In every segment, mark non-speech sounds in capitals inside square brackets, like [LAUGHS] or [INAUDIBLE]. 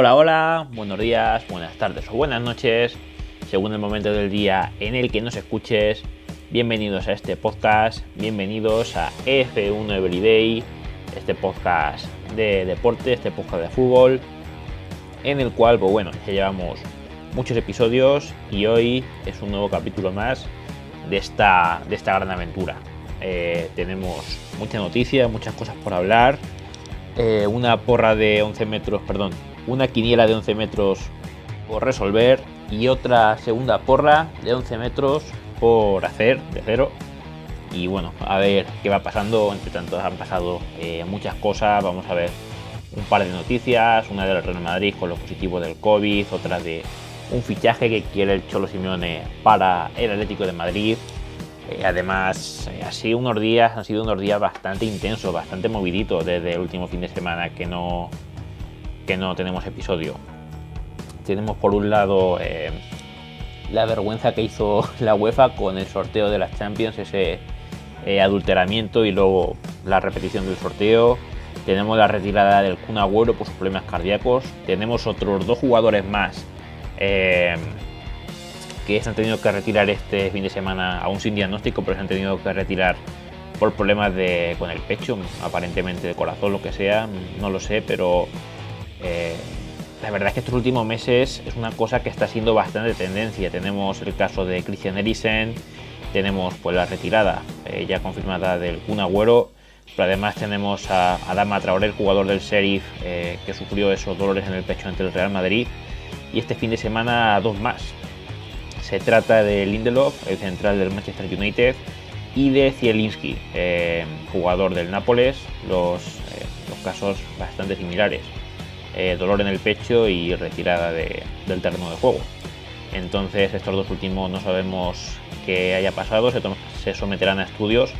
Hola, hola, buenos días, buenas tardes o buenas noches, según el momento del día en el que nos escuches. Bienvenidos a este podcast, bienvenidos a F1 Everyday, este podcast de deporte, este podcast de fútbol, en el cual, pues bueno, ya llevamos muchos episodios y hoy es un nuevo capítulo más de esta, de esta gran aventura. Eh, tenemos mucha noticia, muchas cosas por hablar, eh, una porra de 11 metros, perdón, una quiniela de 11 metros por resolver y otra segunda porra de 11 metros por hacer de cero. Y bueno, a ver qué va pasando. Entre tanto, han pasado eh, muchas cosas. Vamos a ver un par de noticias. Una del Real Madrid con lo positivo del COVID. Otra de un fichaje que quiere el Cholo Simeone para el Atlético de Madrid. Eh, además, ha sido unos días, han sido unos días bastante intensos, bastante moviditos desde el último fin de semana que no, que no tenemos episodio. Tenemos por un lado eh, la vergüenza que hizo [LAUGHS] la UEFA con el sorteo de las Champions, ese eh, adulteramiento y luego la repetición del sorteo. Tenemos la retirada del Kun Agüero por sus problemas cardíacos. Tenemos otros dos jugadores más eh, que se han tenido que retirar este fin de semana, aún sin diagnóstico, pero se han tenido que retirar por problemas de, con el pecho, aparentemente de corazón, lo que sea, no lo sé, pero eh, la verdad es que estos últimos meses es una cosa que está siendo bastante tendencia. Tenemos el caso de Christian Eriksen, tenemos pues la retirada eh, ya confirmada del Kun Agüero, pero además tenemos a Adama Traoré, el jugador del Sheriff, eh, que sufrió esos dolores en el pecho ante el Real Madrid, y este fin de semana dos más. Se trata de Lindelof, el central del Manchester United, y de Zielinski, eh, jugador del Nápoles, los, los casos bastante similares. Dolor en el pecho y retirada del terreno de juego. Entonces estos dos últimos no sabemos qué haya pasado, se, someterán a estudios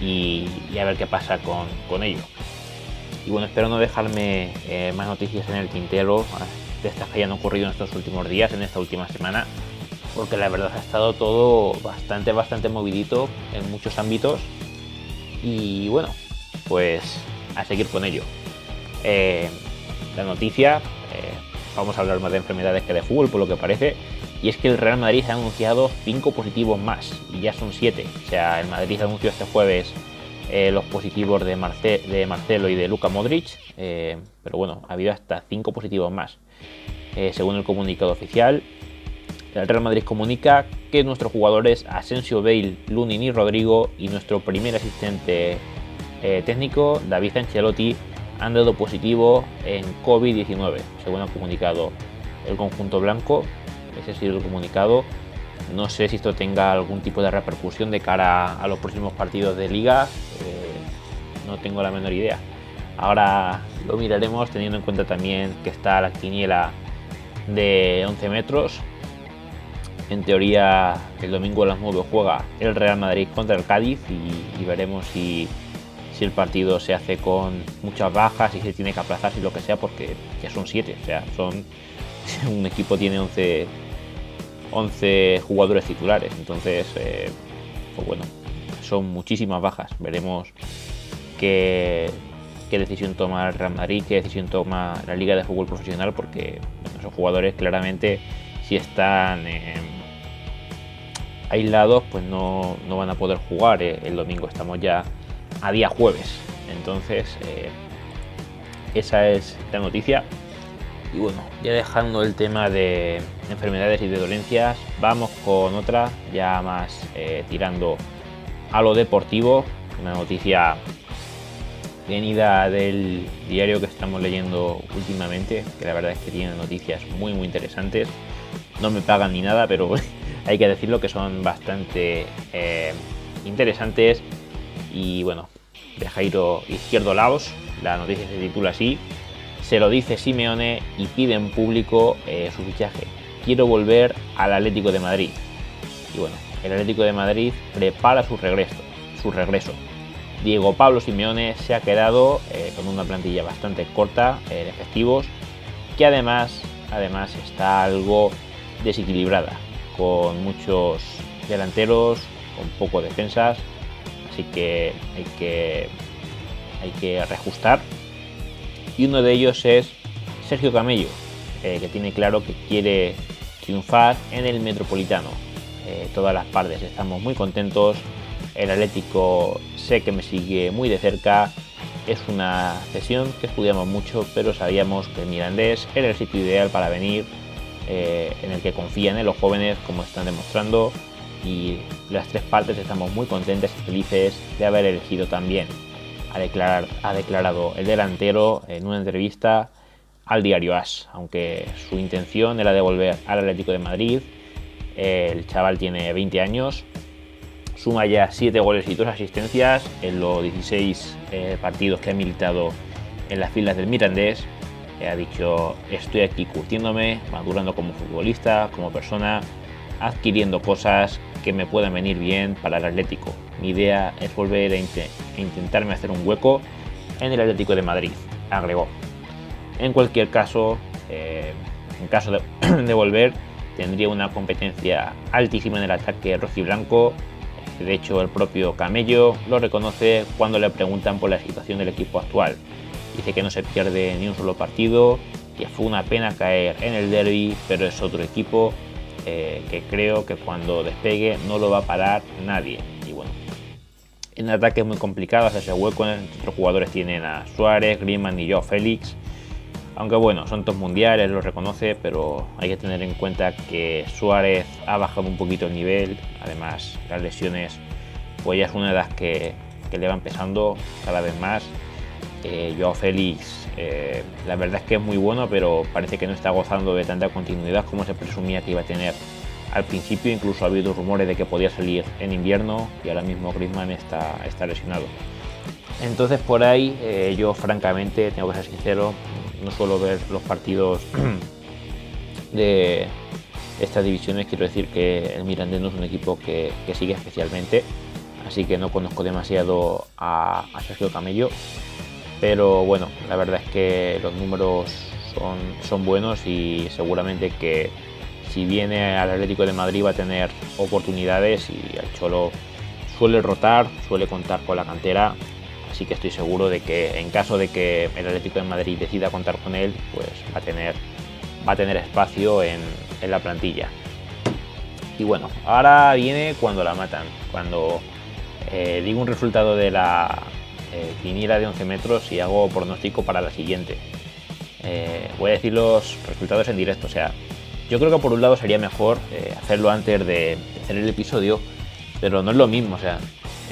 y, a ver qué pasa con, ello. Y bueno, espero no dejarme eh, más noticias en el tintero de estas que hayan ocurrido en estos últimos días, en esta última semana, porque la verdad ha estado todo bastante, bastante movidito en muchos ámbitos. Y bueno, pues a seguir con ello. Eh, la noticia, eh, vamos a hablar más de enfermedades que de fútbol, por lo que parece, y es que el Real Madrid ha anunciado 5 positivos más, y ya son 7. O sea, el Madrid anunció este jueves eh, los positivos de, Marcelo y de Luca Modric, eh, pero bueno, ha habido hasta 5 positivos más. según el comunicado oficial, el Real Madrid comunica que nuestros jugadores Asensio, Bale, Lunin y Rodrigo y nuestro primer asistente técnico, David Ancelotti, han dado positivo en COVID-19, según ha comunicado el conjunto blanco. Ese ha sido el comunicado. No sé si esto tenga algún tipo de repercusión de cara a los próximos partidos de liga. Eh, no tengo la menor idea. Ahora lo miraremos teniendo en cuenta también que está la quiniela de 11 metros. En teoría el domingo a las 9 juega el Real Madrid contra el Cádiz y veremos si si el partido se hace con muchas bajas y se tiene que aplazar y lo que sea, porque ya son 7, o sea, son [LAUGHS] un equipo tiene 11, 11 jugadores titulares, entonces, eh, pues bueno, son muchísimas bajas. Veremos qué, qué decisión toma el Real Madrid, qué decisión toma la Liga de Fútbol Profesional, porque esos jugadores claramente, si están aislados, pues no, no, van a poder jugar. Eh, el domingo estamos ya a día jueves. Entonces, eh, esa es la noticia. Y bueno, ya dejando el tema de enfermedades y de dolencias, vamos con otra, ya más eh, tirando a lo deportivo. Una noticia venida del diario que estamos leyendo últimamente, que la verdad es que tiene noticias muy muy interesantes. No me pagan ni nada, pero [LAUGHS] hay que decirlo que son bastante eh, interesantes y bueno, de Jairo Izquierdo Laos, la noticia se titula así, se lo dice Simeone y pide en público eh, su fichaje. Quiero volver al Atlético de Madrid. Y bueno, el Atlético de Madrid prepara su regreso. Su regreso. Diego Pablo Simeone se ha quedado eh, con una plantilla bastante corta eh, de efectivos, que además, además está algo desequilibrada, con muchos delanteros, con poco defensas, así que hay que, hay que reajustar. Y uno de ellos es Sergio Camello, eh, que tiene claro que quiere triunfar en el Metropolitano. Eh, todas las partes estamos muy contentos. El Atlético sé que me sigue muy de cerca. Es una sesión que estudiamos mucho, pero sabíamos que el Mirandés era el sitio ideal para venir, eh, en el que confían en los jóvenes, como están demostrando. Y las tres partes estamos muy contentas y felices de haber elegido también. A declarar, ha declarado el delantero en una entrevista al diario As, aunque su intención era de volver al Atlético de Madrid. El chaval tiene 20 años, suma ya 7 goles y 2 asistencias en los 16 eh, partidos que ha militado en las filas del Mirandés. ha dicho, estoy aquí curtiéndome, madurando como futbolista, como persona, adquiriendo cosas que me puedan venir bien para el Atlético. Mi idea es volver a intentarme hacer un hueco en el Atlético de Madrid, agregó. En cualquier caso, eh, en caso [CLEARS THROAT] de, volver, tendría una competencia altísima en el ataque rojiblanco. De hecho, el propio Camello lo reconoce cuando le preguntan por la situación del equipo actual. Dice que no se pierde ni un solo partido, que fue una pena caer en el derby, pero es otro equipo eh, que creo que cuando despegue no lo va a parar nadie. Y bueno, en ataque es muy complicado hacerse hueco. Otros jugadores tienen a Suárez, Griezmann y yo, Félix. Aunque bueno, son dos mundiales, lo reconoce, pero hay que tener en cuenta que Suárez ha bajado un poquito el nivel. Además, las lesiones, pues ya es una de las que, le van pesando cada vez más. Eh, Joao Félix, eh, la verdad es que es muy bueno, pero parece que no está gozando de tanta continuidad como se presumía que iba a tener al principio. Incluso ha habido rumores de que podía salir en invierno y ahora mismo Griezmann está, lesionado. Entonces por ahí eh, yo francamente, tengo que ser sincero, no suelo ver los partidos [CLEARS THROAT] de estas divisiones. Quiero decir que el Mirandés no es un equipo que, sigue especialmente, así que no conozco demasiado a, Sergio Camello. Pero bueno, la verdad es que los números son, son buenos y seguramente que si viene al Atlético de Madrid va a tener oportunidades y el Cholo suele rotar, suele contar con la cantera Así que estoy seguro de que en caso de que el Atlético de Madrid decida contar con él, pues va a tener, va a tener espacio en, la plantilla. Y bueno, ahora viene cuando la matan, cuando eh, digo un resultado de la eh, de 11 metros y hago pronóstico para la siguiente. Eh, voy a decir los resultados en directo, o sea, yo creo que por un lado sería mejor eh, hacerlo antes de hacer el episodio, pero no es lo mismo, o sea,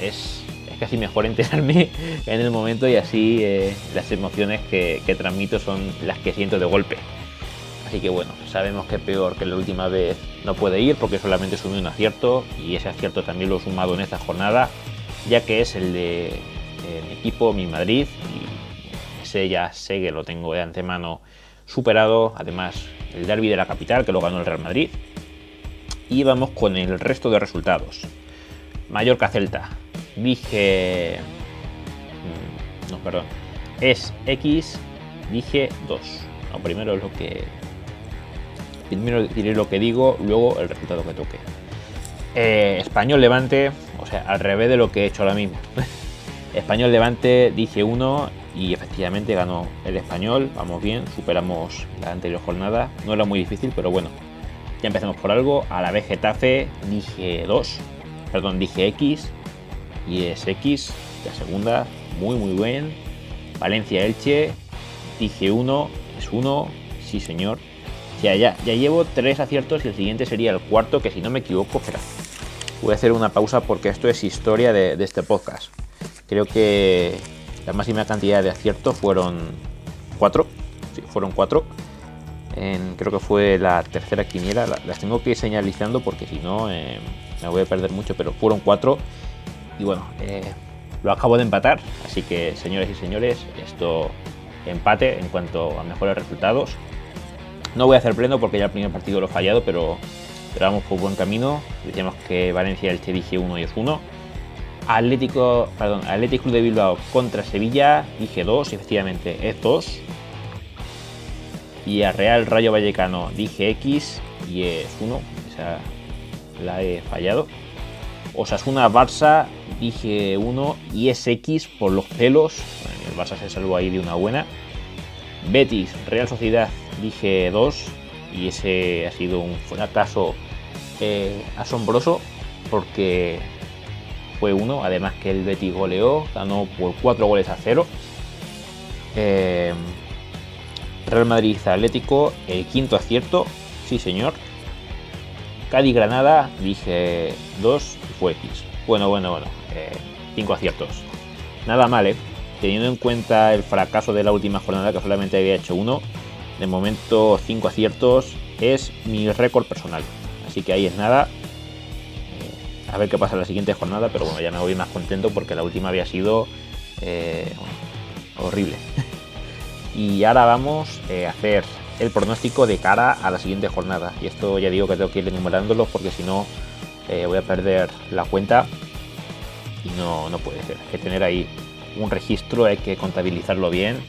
es casi mejor [LAUGHS] enterarme en el momento y así eh, las emociones que, transmito son las que siento de golpe. Así que bueno, sabemos que peor que la última vez no puede ir porque solamente sumé un acierto y ese acierto también lo he sumado en esta jornada, ya que es el de mi equipo, mi Madrid, y ese ya sé que lo tengo de antemano superado. Además, el derby de la capital que lo ganó el Real Madrid. Y vamos con el resto de resultados. Mallorca Celta, dije... Mm, no, perdón. Es X, dije 2. No, primero lo que... Primero diré lo que digo, luego el resultado que toque. Eh, español Levante, o sea, al revés de lo que he hecho ahora mismo. [LAUGHS] español Levante, dije 1 y efectivamente ganó el español. Vamos bien, superamos la anterior jornada. No era muy difícil, pero bueno, ya empezamos por algo. A la vez Getafe, dije 2. Perdón, dije X y es X, la segunda, muy muy bien. Valencia Elche, dije 1, es 1, sí señor. Ya, ya, ya llevo tres aciertos y el siguiente sería el cuarto, que si no me equivoco, espera. Voy a hacer una pausa porque esto es historia de, este podcast. Creo que la máxima cantidad de aciertos fueron 4. Sí, fueron 4. creo que fue la tercera quiniela. Las tengo que ir señalizando porque si no eh, me voy a perder mucho, pero fueron 4 y bueno, eh, lo acabo de empatar, así que señores y señores, esto empate en cuanto a mejores resultados. No voy a hacer pleno porque ya el primer partido lo he fallado, pero, vamos por buen camino. Decíamos que Valencia el dije 1 y es 1. Atlético, perdón, Atlético de Bilbao contra Sevilla, dije 2, efectivamente es 2. Y a Real Rayo Vallecano dije X y es 1, esa la he fallado. Osasuna Barça dije 1 y es X por los pelos. el Barça se salvó ahí de una buena. Betis, Real Sociedad, dije 2 y ese ha sido un fracaso eh, asombroso porque fue uno, además que el Betis goleó, ganó por 4 goles a 0. Eh, Real Madrid Atlético, el quinto acierto, sí señor. Cádiz Granada, dije 2 y fue X. Bueno, bueno, bueno, 5 eh, aciertos. Nada mal, ¿eh? Teniendo en cuenta el fracaso de la última jornada, que solamente había hecho uno, de momento 5 aciertos es mi récord personal. Así que ahí es nada. Eh, a ver qué pasa en la siguiente jornada, pero bueno, ya me voy más contento porque la última había sido eh, horrible. [LAUGHS] y ahora vamos eh, a hacer el pronóstico de cara a la siguiente jornada. Y esto ya digo que tengo que ir enumerándolo porque si no voy a perder la cuenta y no, no puede ser. Hay que tener ahí un registro, hay que contabilizarlo bien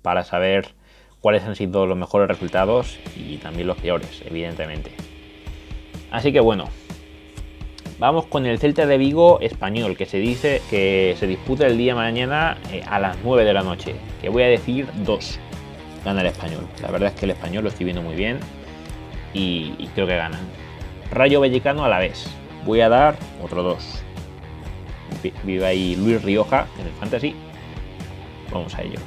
para saber cuáles han sido los mejores resultados y también los peores, evidentemente. Así que bueno, vamos con el Celta de Vigo español, que se dice que se disputa el día mañana eh, a las 9 de la noche, que voy a decir 2. Gana el español. La verdad es que el español lo estoy viendo muy bien y, creo que gana. Rayo Vallecano a la vez. Voy a dar otro 2. Vive ahí Luis Rioja en el Fantasy. Vamos a ello.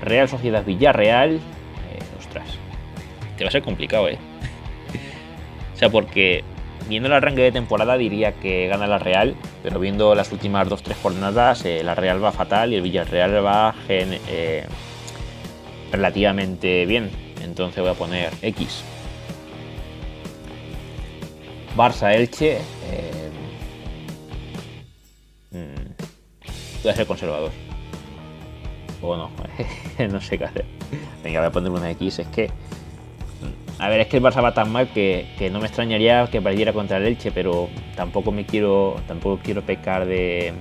Real Sociedad Villarreal. Eh, ostras. Te va a ser complicado, ¿eh? [LAUGHS] O sea, porque viendo el arranque de temporada diría que gana la Real, pero viendo las últimas 2-3 jornadas, eh, la Real va fatal y el Villarreal va eh, relativamente bien. Entonces voy a poner X. Barça Elche. Eh, mm, voy a ser conservador. O no, [LAUGHS] no sé qué hacer. Venga, voy a poner una X. Es que a ver, es que el Barça va tan mal que, no me extrañaría que perdiera contra el Elche, pero tampoco me quiero. Tampoco quiero pecar de.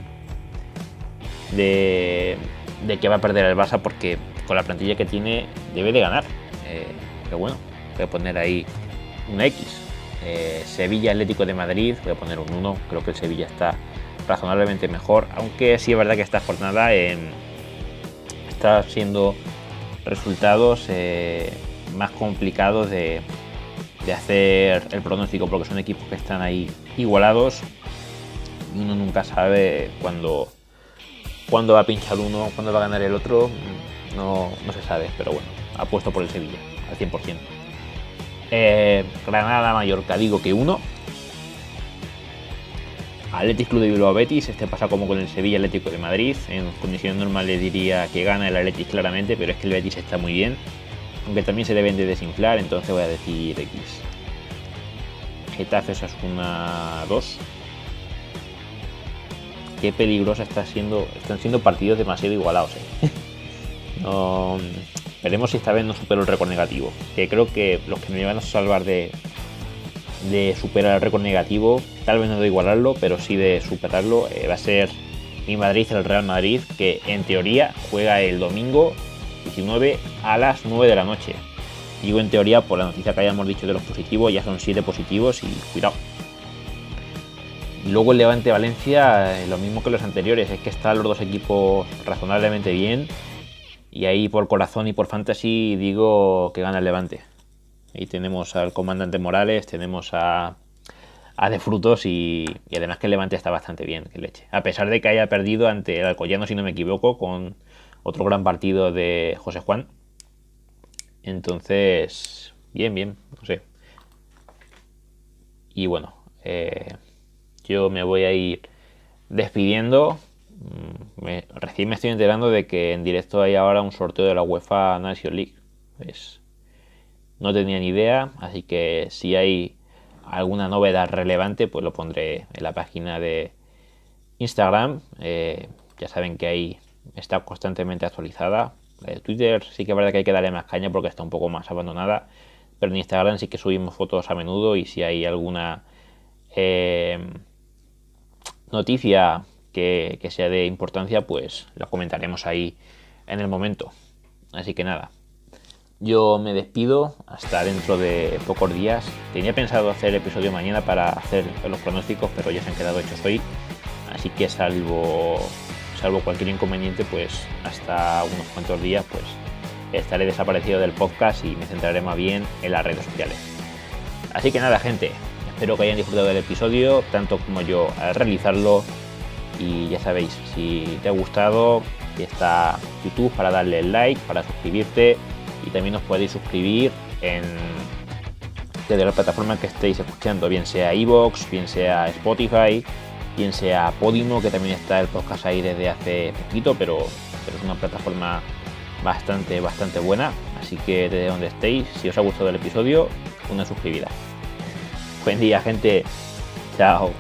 de. que va a perder el Barça porque con la plantilla que tiene debe de ganar. Eh, pero bueno, voy a poner ahí un X. Eh, Sevilla Atlético de Madrid, voy a poner un 1. Creo que el Sevilla está razonablemente mejor. Aunque sí es verdad que esta jornada está siendo resultados. Más complicados de, hacer el pronóstico porque son equipos que están ahí igualados uno nunca sabe cuándo, va a pinchar uno, cuándo va a ganar el otro, no, se sabe, pero bueno, apuesto por el Sevilla al 100%. Eh, Granada, Mallorca, digo que uno. Atlético Club de Bilbao Betis, este pasa como con el Sevilla Atlético de Madrid. En condiciones normales diría que gana el Atlético claramente, pero es que el Betis está muy bien aunque también se deben de desinflar, entonces voy a decir X. Getafe una 2. Qué peligrosa está siendo, están siendo partidos demasiado igualados. ¿eh? [LAUGHS] veremos si esta vez no supero el récord negativo. Que creo que los que me van a salvar de, de superar el récord negativo, tal vez no de igualarlo, pero sí de superarlo, eh, va a ser mi Madrid, el Real Madrid, que en teoría juega el domingo 19 a las 9 de la noche. Digo en teoría por la noticia que hayamos dicho de los positivos, ya son 7 positivos y cuidado. Luego el Levante Valencia, eh, lo mismo que los anteriores, es que están los dos equipos razonablemente bien. Y ahí por corazón y por fantasy digo que gana el Levante. Ahí tenemos al comandante Morales, tenemos a, a De Frutos y, además que el Levante está bastante bien, que leche. A pesar de que haya perdido ante el Alcoyano, si no me equivoco, con otro gran partido de José Juan. Entonces, bien, bien, no sé. Y bueno, eh, yo me voy a ir despidiendo. Mm, recién me estoy enterando de que en directo hay ahora un sorteo de la UEFA National League. No tenía ni idea, así que si hay alguna novedad relevante, pues lo pondré en la página de Instagram. Eh, ya saben que hay está constantemente actualizada. Eh, Twitter sí que es verdad que hay que darle más caña porque está un poco más abandonada, pero en Instagram sí que subimos fotos a menudo y si hay alguna eh, noticia que, sea de importancia, pues la comentaremos ahí en el momento. Así que nada, yo me despido hasta dentro de pocos días. Tenía pensado hacer el episodio mañana para hacer los pronósticos, pero ya se han quedado hechos hoy. Así que salvo salvo cualquier inconveniente, pues hasta unos cuantos días, pues estaré desaparecido del podcast y me centraré más bien en las redes sociales. Así que nada, gente, espero que hayan disfrutado del episodio, tanto como yo al realizarlo. Y ya sabéis, si te ha gustado, está YouTube para darle like, para suscribirte y también os podéis suscribir en desde la plataforma que estéis escuchando, bien sea Evox, bien sea Spotify, bien sea Podimo, que también está el podcast ahí desde hace poquito, pero, pero es una plataforma bastante, bastante buena. Así que desde donde estéis, si os ha gustado el episodio, una suscribida. Buen día, gente. Chao.